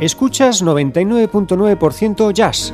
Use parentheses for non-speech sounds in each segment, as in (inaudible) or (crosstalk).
Escuchas 99.9% jazz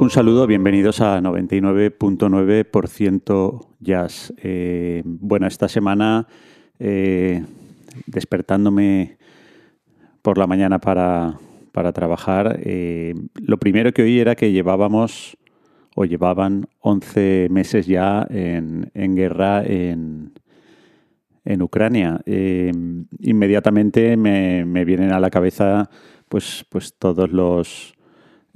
Un saludo, bienvenidos a 99.9% Jazz. Eh, bueno, esta semana eh, despertándome por la mañana para, trabajar, eh, lo primero que oí era que llevábamos o llevaban 11 meses ya en, guerra en, en Ucrania. inmediatamente me, me, vienen a la cabeza pues, pues todos los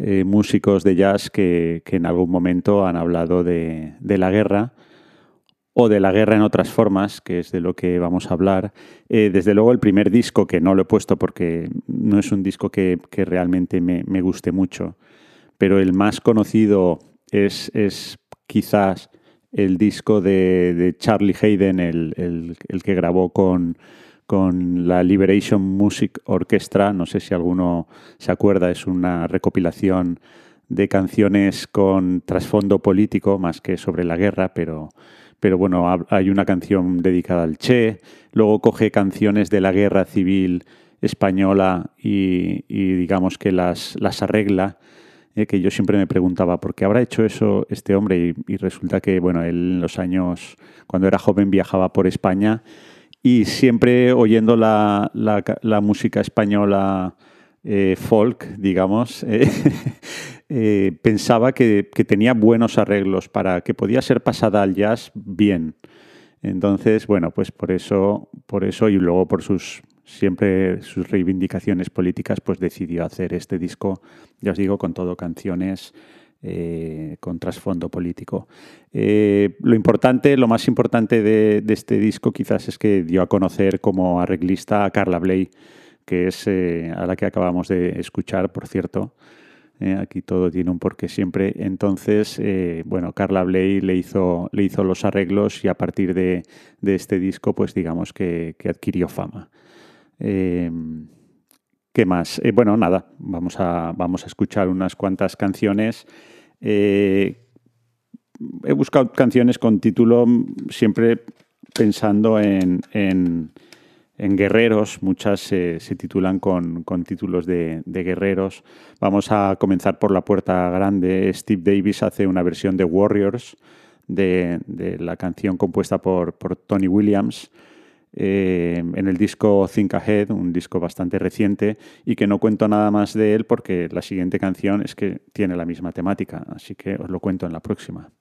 eh, músicos de jazz que, en algún momento han hablado de, la guerra o de la guerra en otras formas, que es de lo que vamos a hablar. Eh, desde luego el primer disco, que no lo he puesto porque no es un disco que, realmente me, guste mucho, pero el más conocido es, es quizás el disco de, Charlie Hayden, el, que grabó con, con la Liberation Music Orchestra. No sé si alguno se acuerda, es una recopilación de canciones con trasfondo político más que sobre la guerra, pero, pero bueno, hay una canción dedicada al Che, luego coge canciones de la guerra civil española y, digamos que las, las arregla. Eh, que yo siempre me preguntaba, ¿por qué habrá hecho eso este hombre? Y, y resulta que, bueno, él en los años, cuando era joven, viajaba por España y siempre oyendo la, música española eh, folk, digamos, (laughs) eh, eh, pensaba que, tenía buenos arreglos para que podía ser pasada al jazz bien. Entonces, bueno, pues por eso, por eso y luego por sus siempre sus reivindicaciones políticas, pues decidió hacer este disco, ya os digo, con todo canciones eh, con trasfondo político. Eh, lo importante, lo más importante de, este disco quizás es que dio a conocer como arreglista a Carla Bley, que es eh, a la que acabamos de escuchar, por cierto. aquí todo tiene un porqué siempre. Entonces, bueno, Carla Bley le hizo, le hizo los arreglos y a partir de, este disco, pues digamos que, adquirió fama. ¿Qué más? bueno, nada, vamos a, vamos a escuchar unas cuantas canciones eh, he buscado canciones con título siempre pensando en, guerreros, muchas se, titulan con, títulos de, guerreros. Vamos a comenzar por la puerta grande. Steve Davis hace una versión de Warriors de, la canción compuesta por Tony Williams. Eh, en el disco Think Ahead, un disco bastante reciente y que no cuento nada más de él porque la siguiente canción es que tiene la misma temática, así que os lo cuento en la próxima.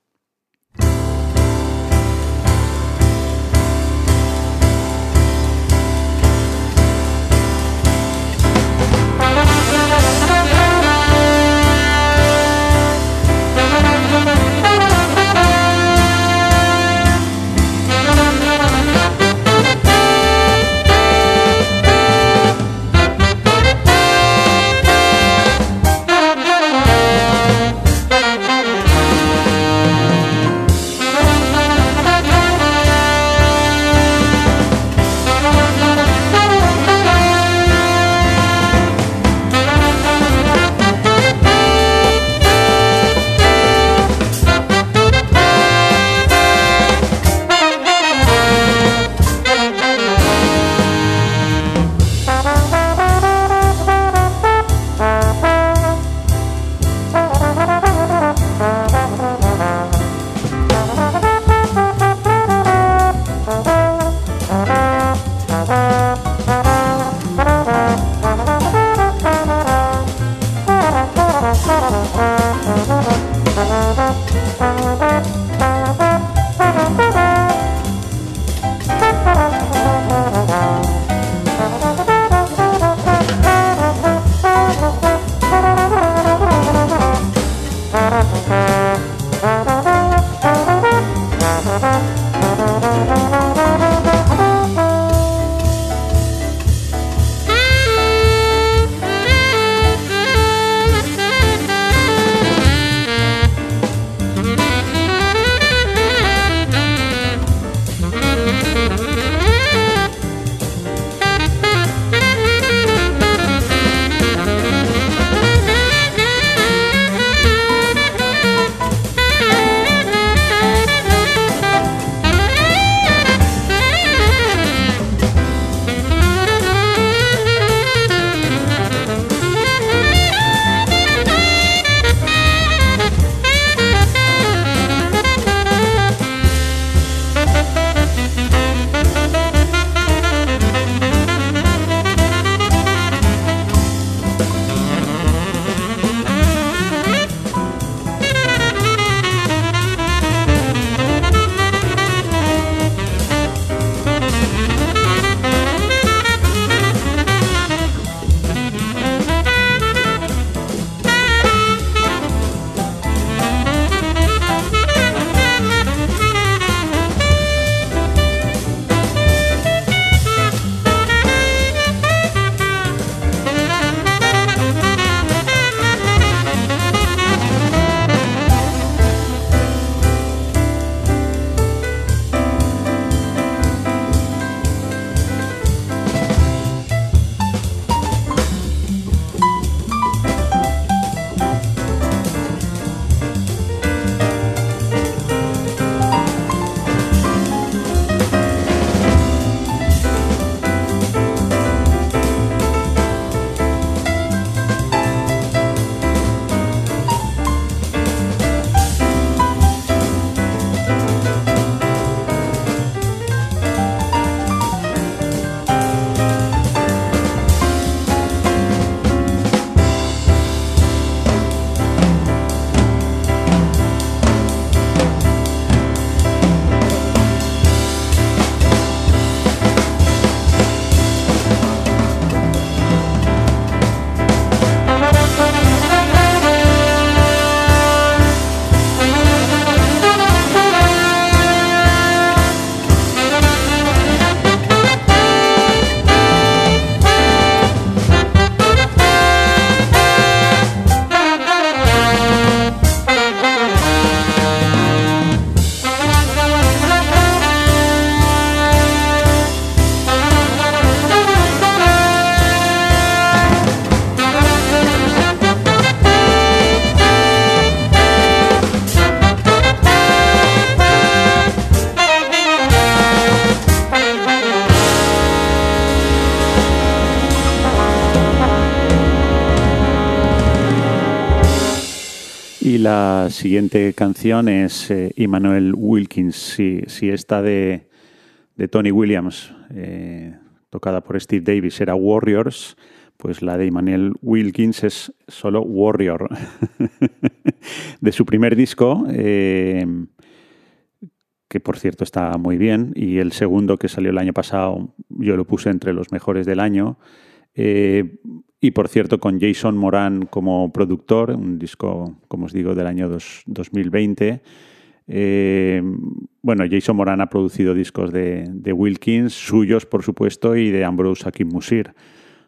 Y la siguiente canción es eh, Emmanuel Wilkins, si, si esta de, de Tony Williams, eh, tocada por Steve Davis, era Warriors, pues la de Emmanuel Wilkins es solo Warrior. (laughs) de su primer disco, eh, que por cierto está muy bien, y el segundo que salió el año pasado, yo lo puse entre los mejores del año. Eh, y por cierto, con Jason Moran como productor, un disco, como os digo, del año 2020. Eh, bueno, Jason Moran ha producido discos de, Wilkins, suyos por supuesto, y de Ambrose Akim Musir.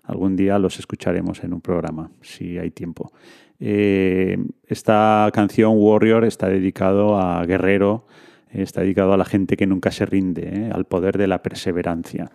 Algún día los escucharemos en un programa, si hay tiempo. Eh, esta canción Warrior está dedicado a Guerrero, está dedicado a la gente que nunca se rinde, al poder de la perseverancia.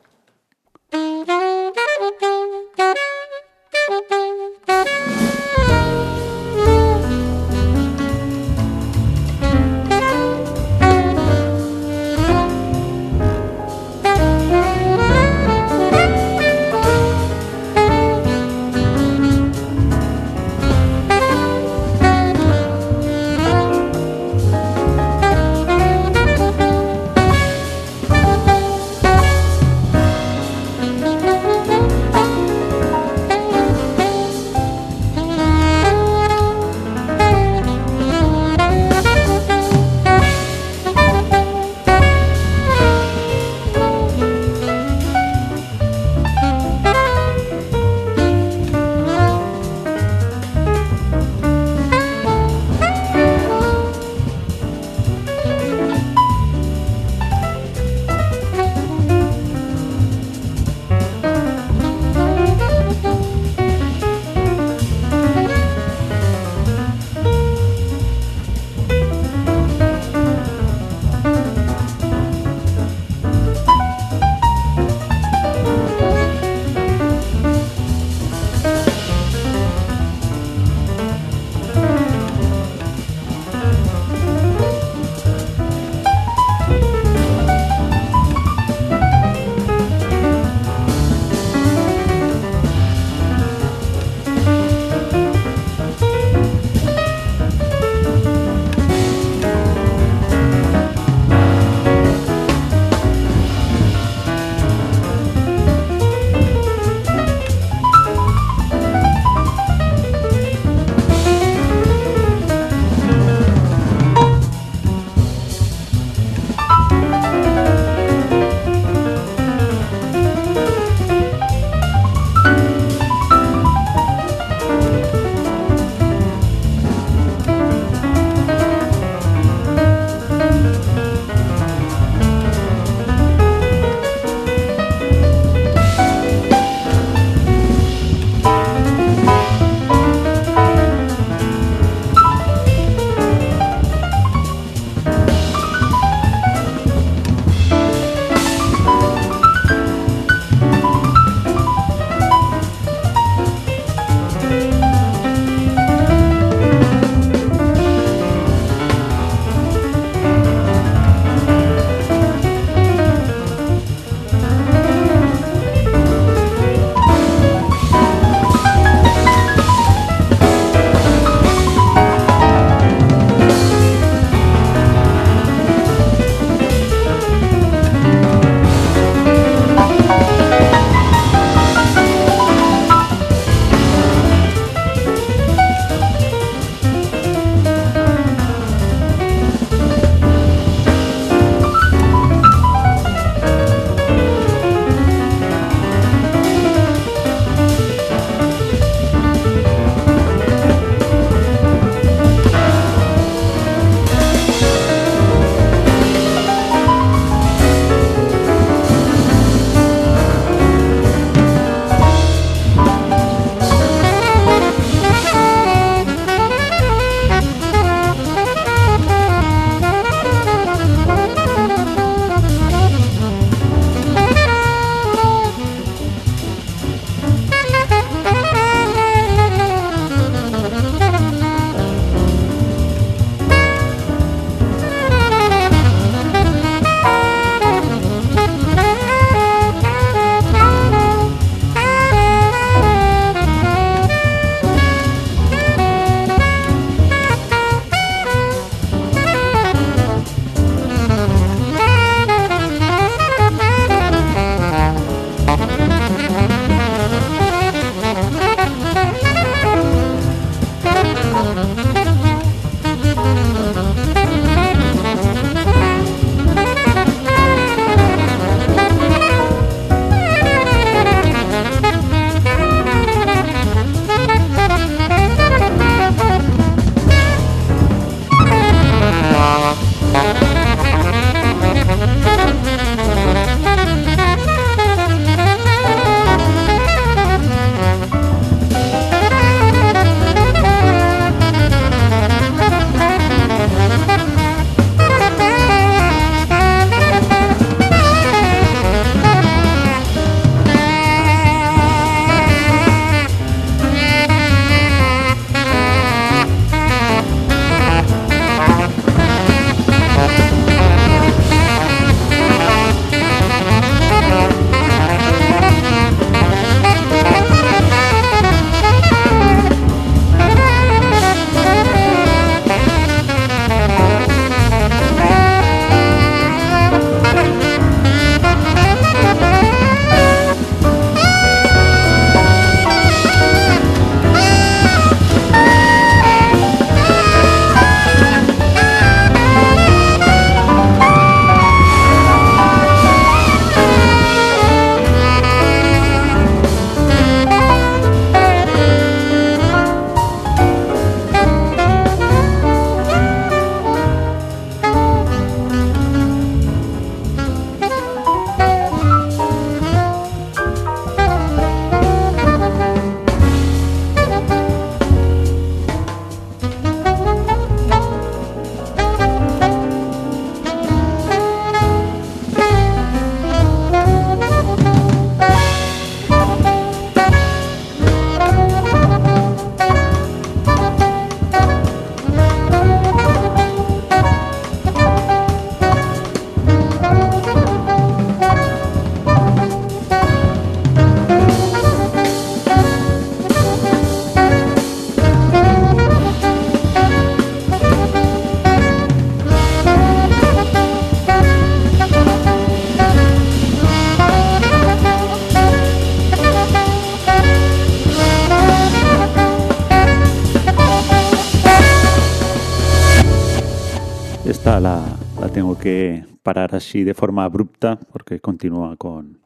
Así de forma abrupta porque continúa con,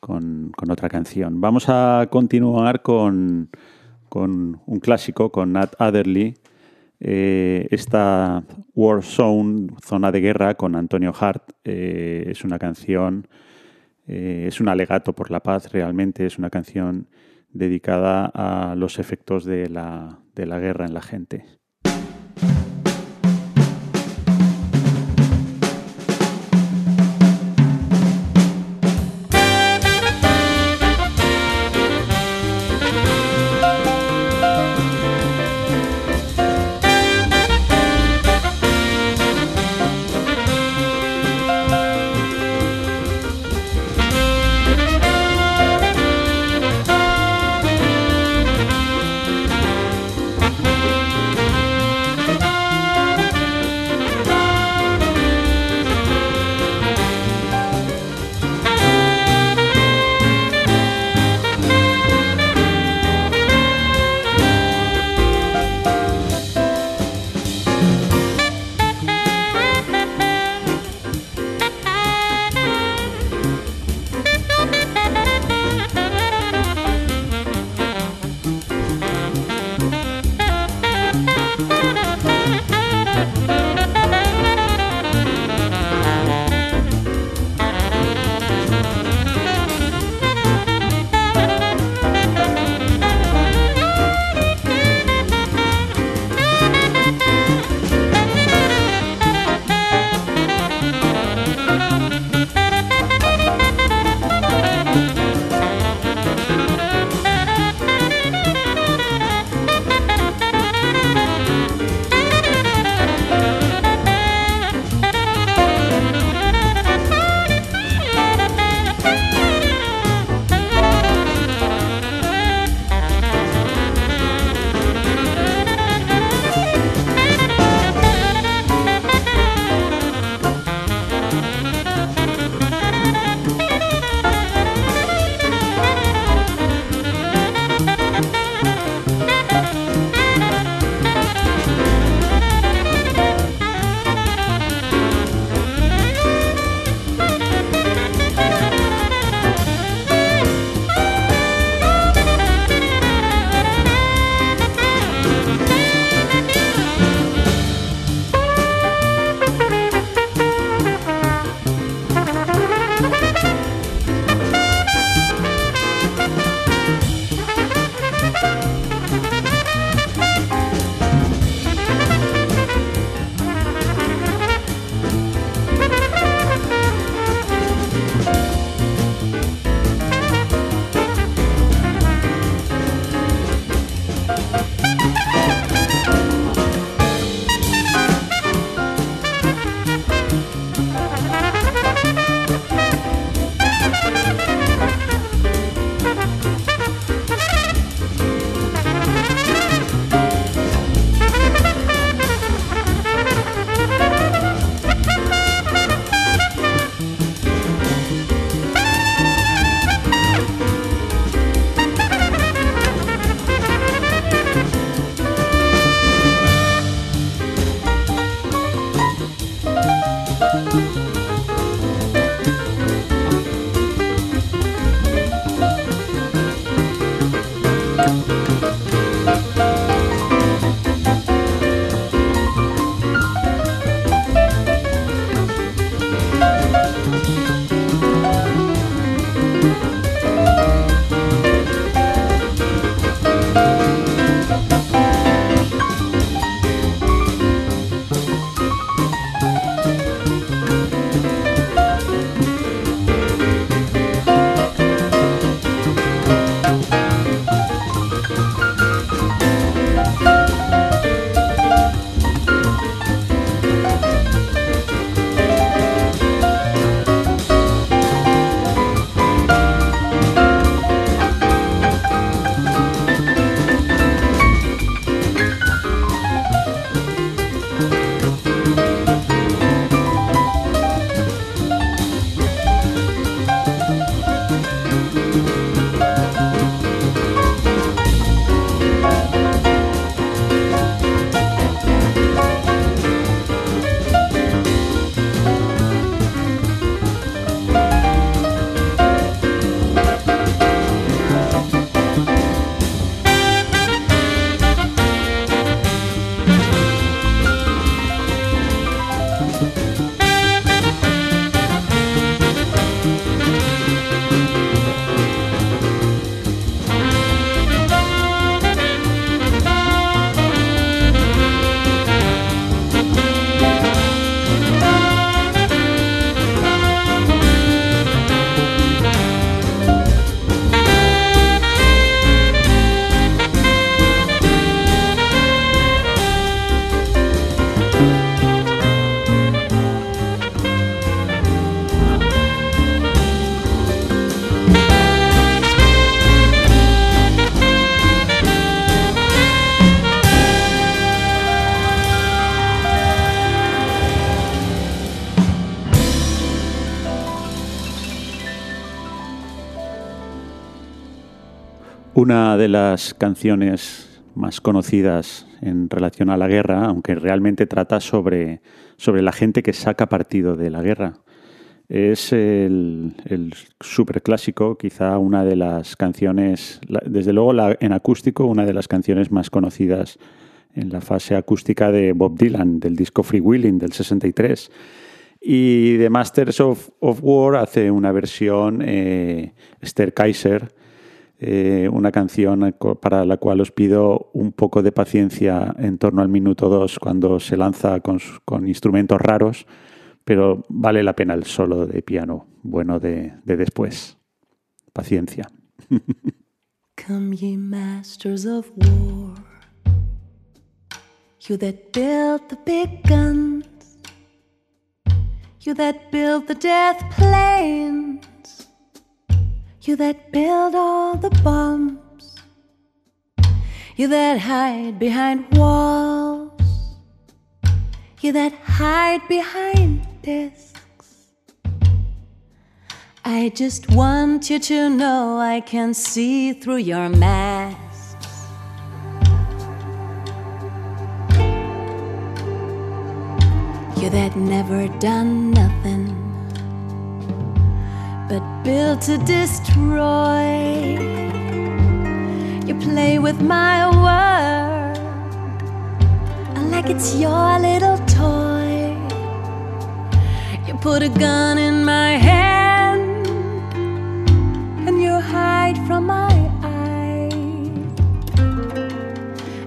con, otra canción. Vamos a continuar con, con un clásico, con Nat Adderley, eh, esta War Zone, Zona de Guerra, con Antonio Hart, eh, es una canción, eh, es un alegato por la paz, realmente es una canción dedicada a los efectos de la, de la guerra en la gente. De las canciones más conocidas en relación a la guerra, aunque realmente trata sobre, sobre la gente que saca partido de la guerra. Es el, el superclásico, quizá una de las canciones, desde luego en acústico, una de las canciones más conocidas en la fase acústica de Bob Dylan, del disco Free Willing del 63. Y de Masters of, War hace una versión eh, Esther Kaiser, eh, una canción para la cual os pido un poco de paciencia en torno al minuto 2 cuando se lanza con, con instrumentos raros pero vale la pena el solo de piano bueno de, de después. Paciencia. (laughs) Come ye masters of war, you that build the big guns, you that build the death planes, you that build all the bombs, you that hide behind walls, you that hide behind discs. I just want you to know I can see through your masks. You that never done nothing but built to destroy. You play with my world. Like it's your little toy. You put a gun in my hand and you hide from my eye.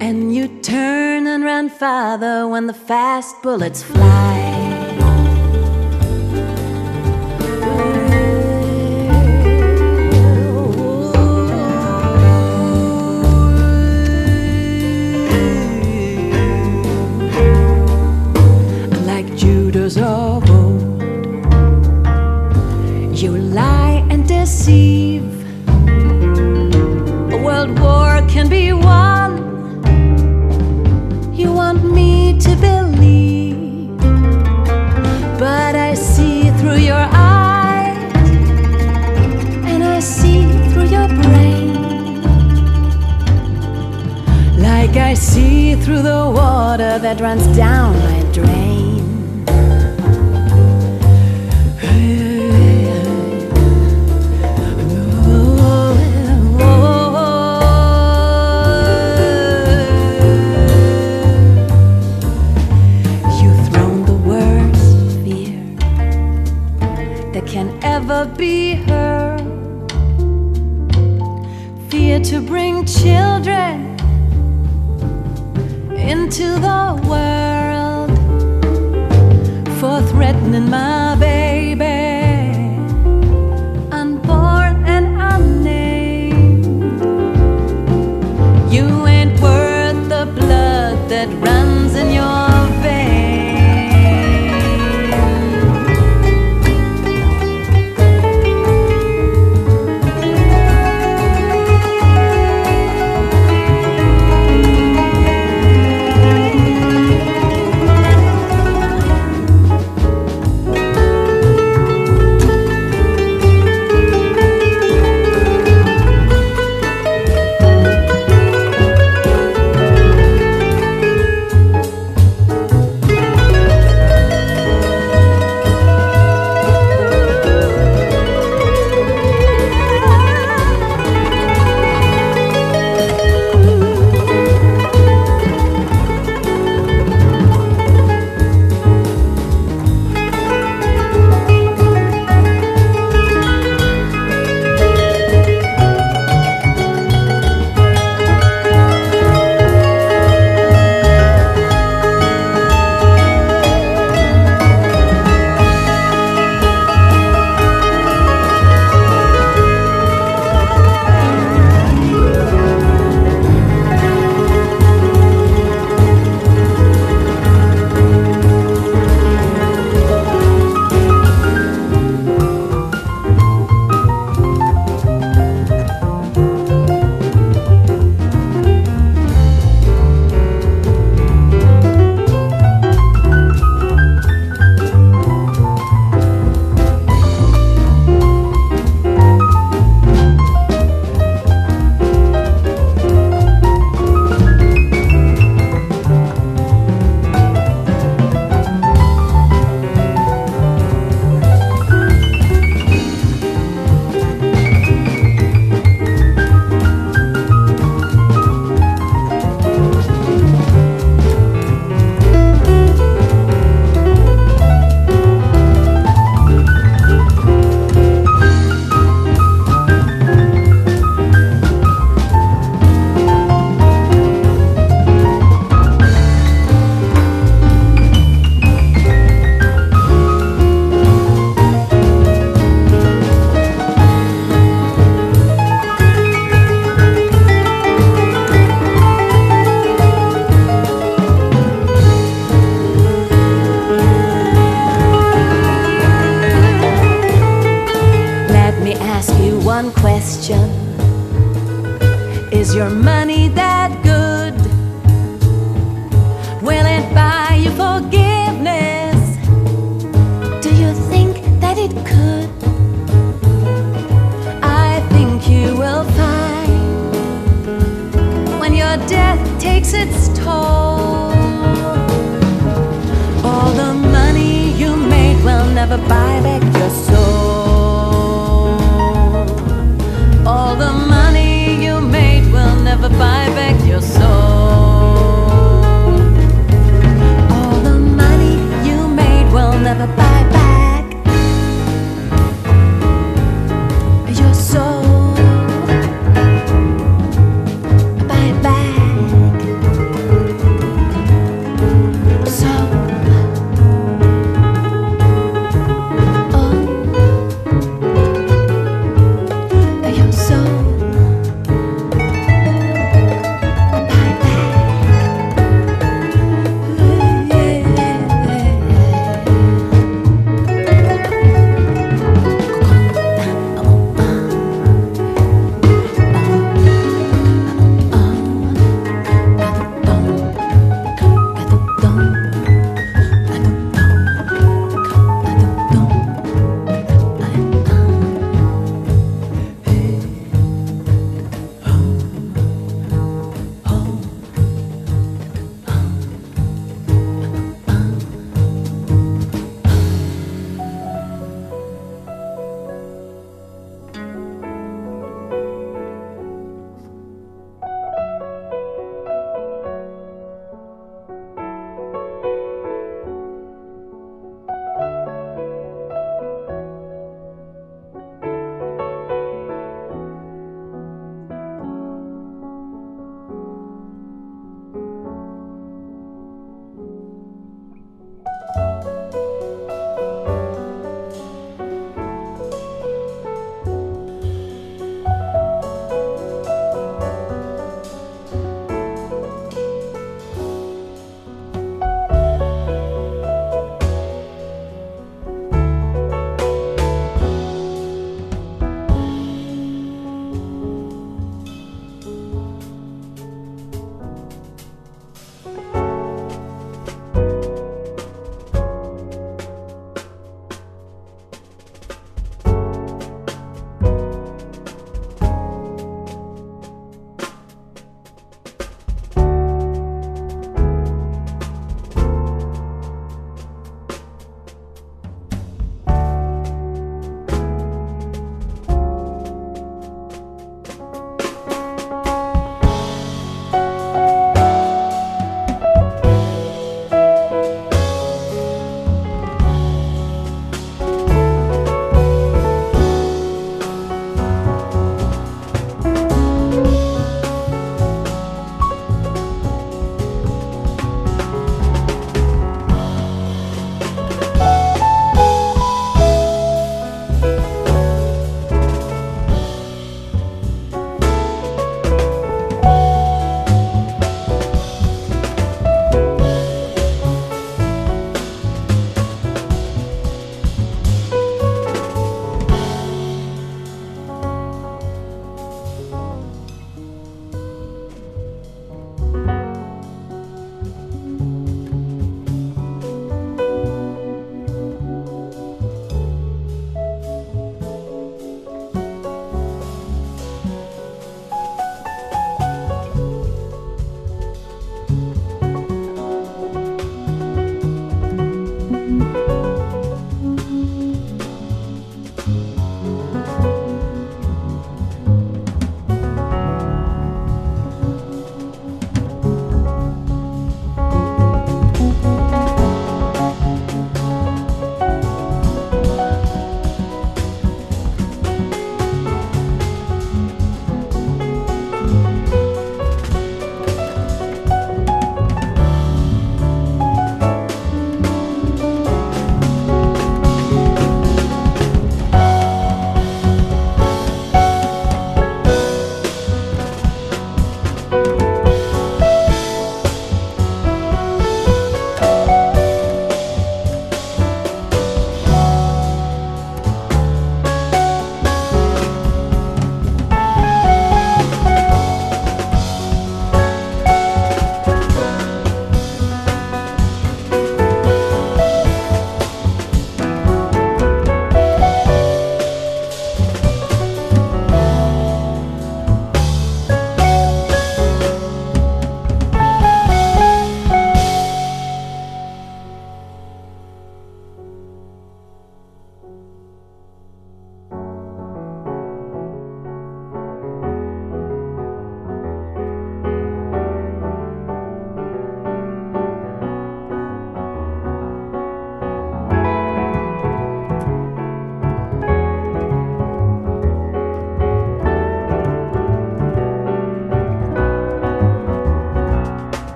And you turn and run farther when the fast bullets fly world war can be won. You want me to believe, but I see through your eyes, and I see through your brain, like I see through the water that runs down my be her. Fear to bring children into the world for threatening my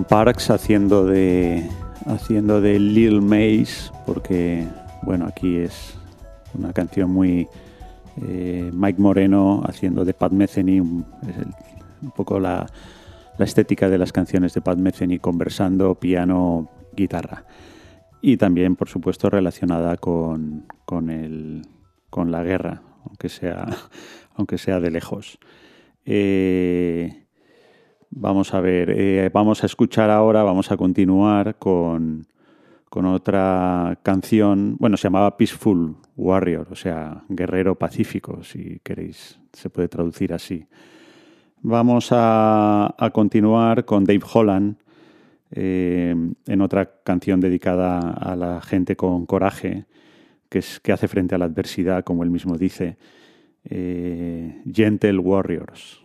Parks haciendo de haciendo de Lil Mace, porque bueno, aquí es una canción muy eh, Mike Moreno haciendo de Pat Metheny, un poco la, la estética de las canciones de Pat Metheny, conversando, piano, guitarra. Y también, por supuesto, relacionada con, con, el, con la guerra, aunque sea, (laughs) aunque sea de lejos. Eh, vamos a ver, eh, vamos a escuchar ahora, vamos a continuar con, con otra canción, bueno, se llamaba Peaceful Warrior, o sea, guerrero pacífico, si queréis, se puede traducir así. Vamos a, a continuar con Dave Holland eh, en otra canción dedicada a la gente con coraje, que, es, que hace frente a la adversidad, como él mismo dice, eh, Gentle Warriors.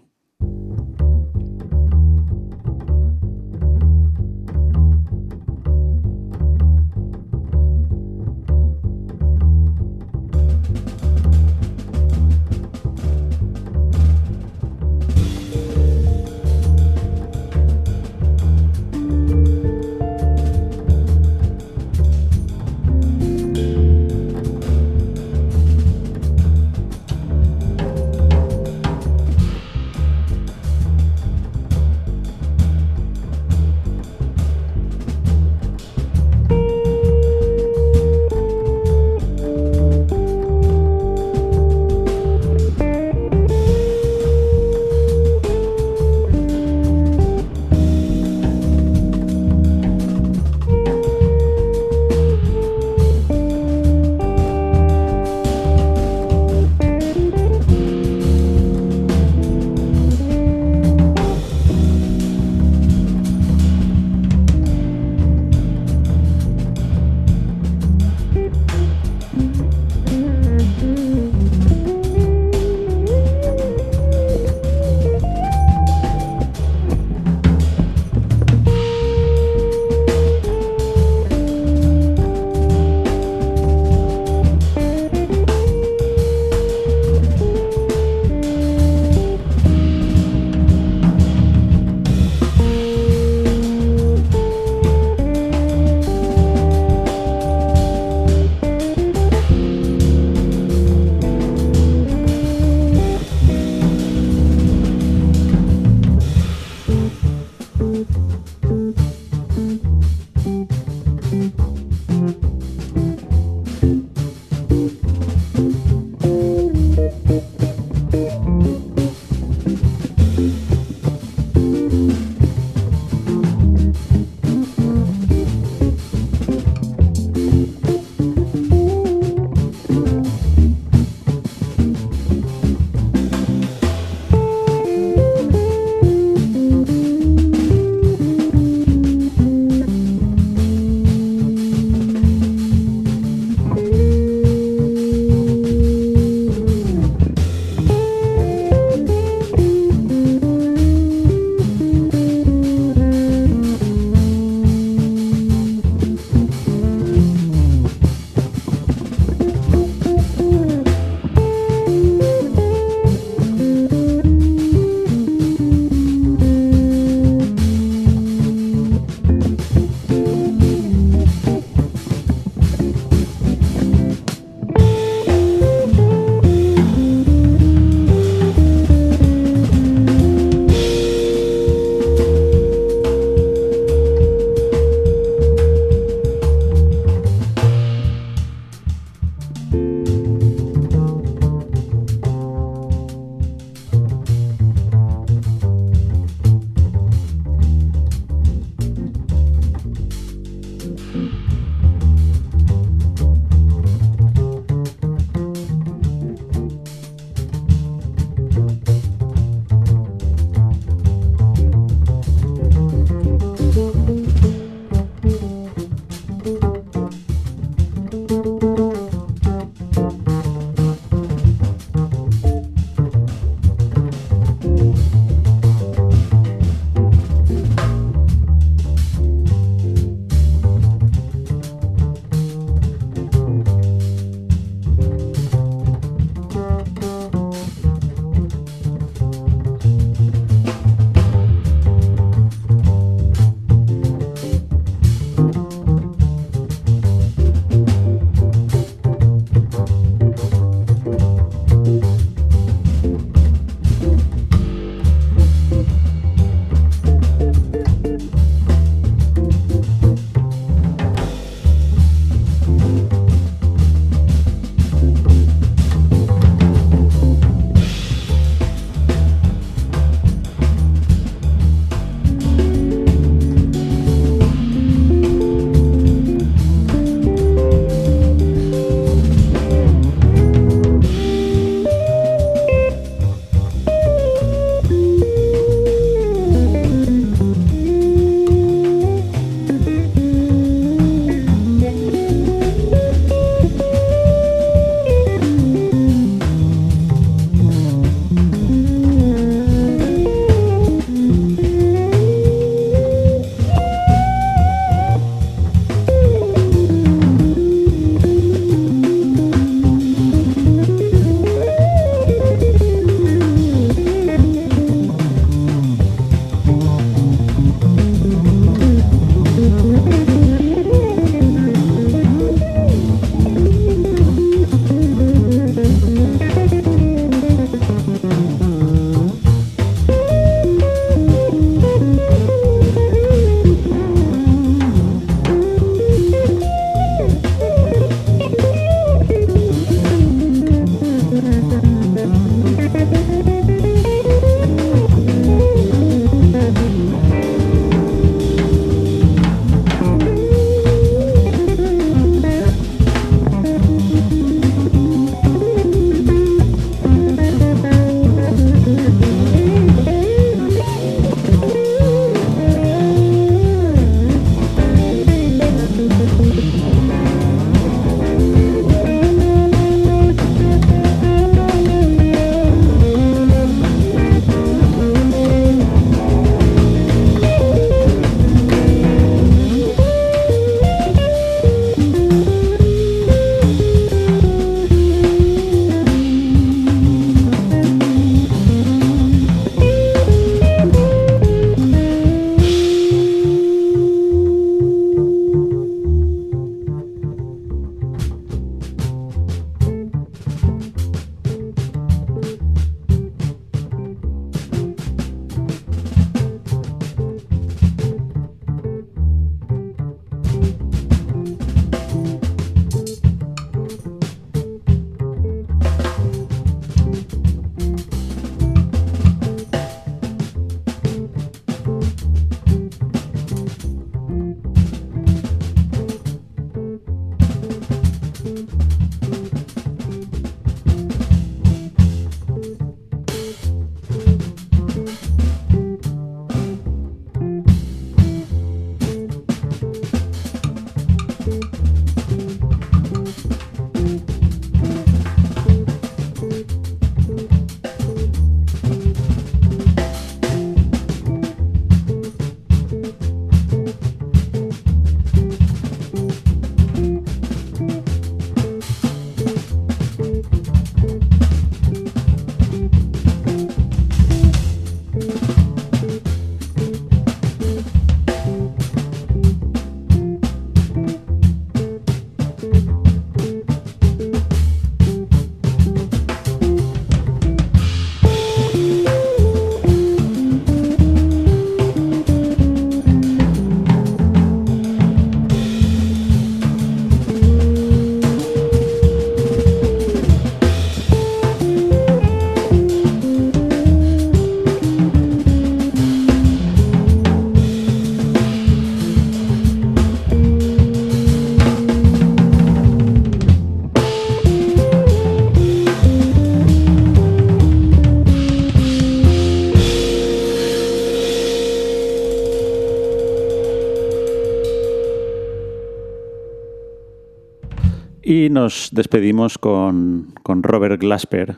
Nos despedimos con, con Robert Glasper,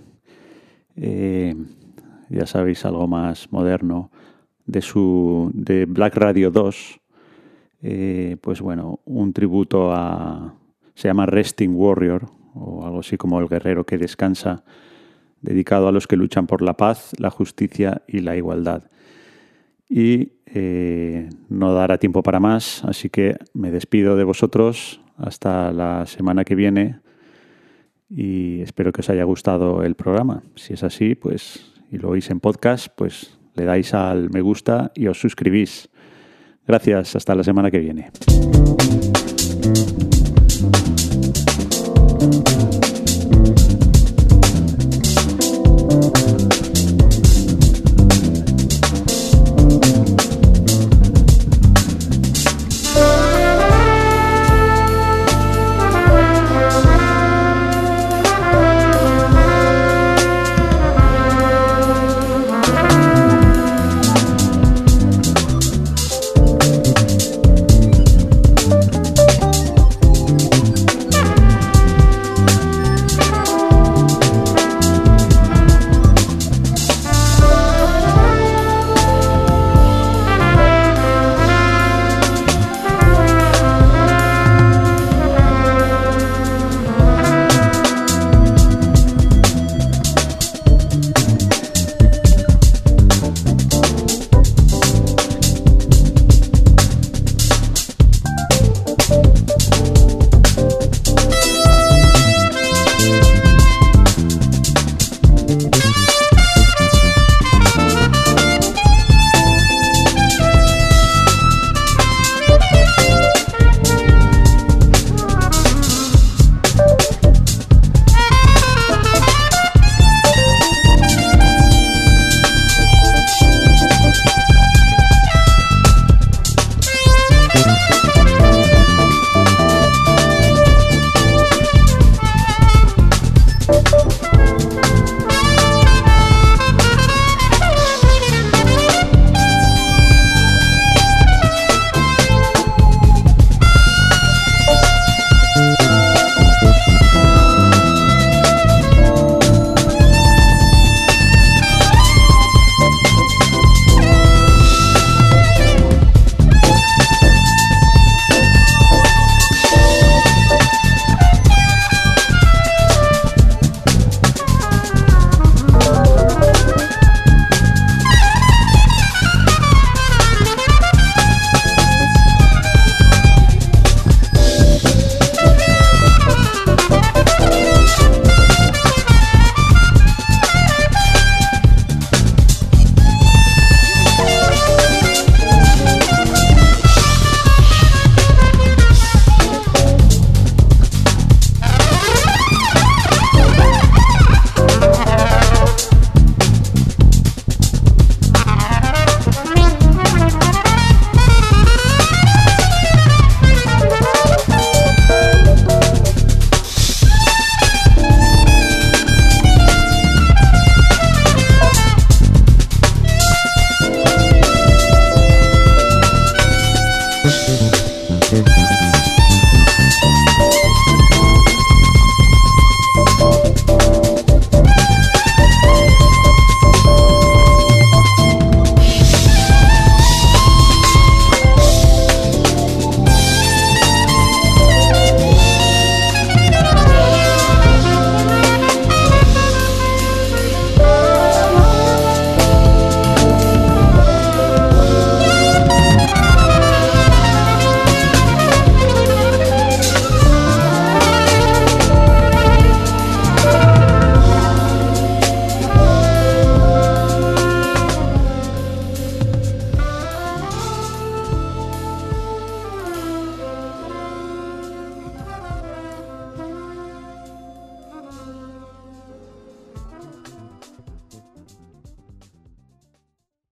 eh, ya sabéis, algo más moderno, de su de Black Radio 2. Eh, pues bueno, un tributo a. Se llama Resting Warrior, o algo así como el guerrero que descansa, dedicado a los que luchan por la paz, la justicia y la igualdad. Y eh, no dará tiempo para más, así que me despido de vosotros hasta la semana que viene y espero que os haya gustado el programa. Si es así, pues y lo oís en podcast, pues le dais al me gusta y os suscribís. Gracias, hasta la semana que viene.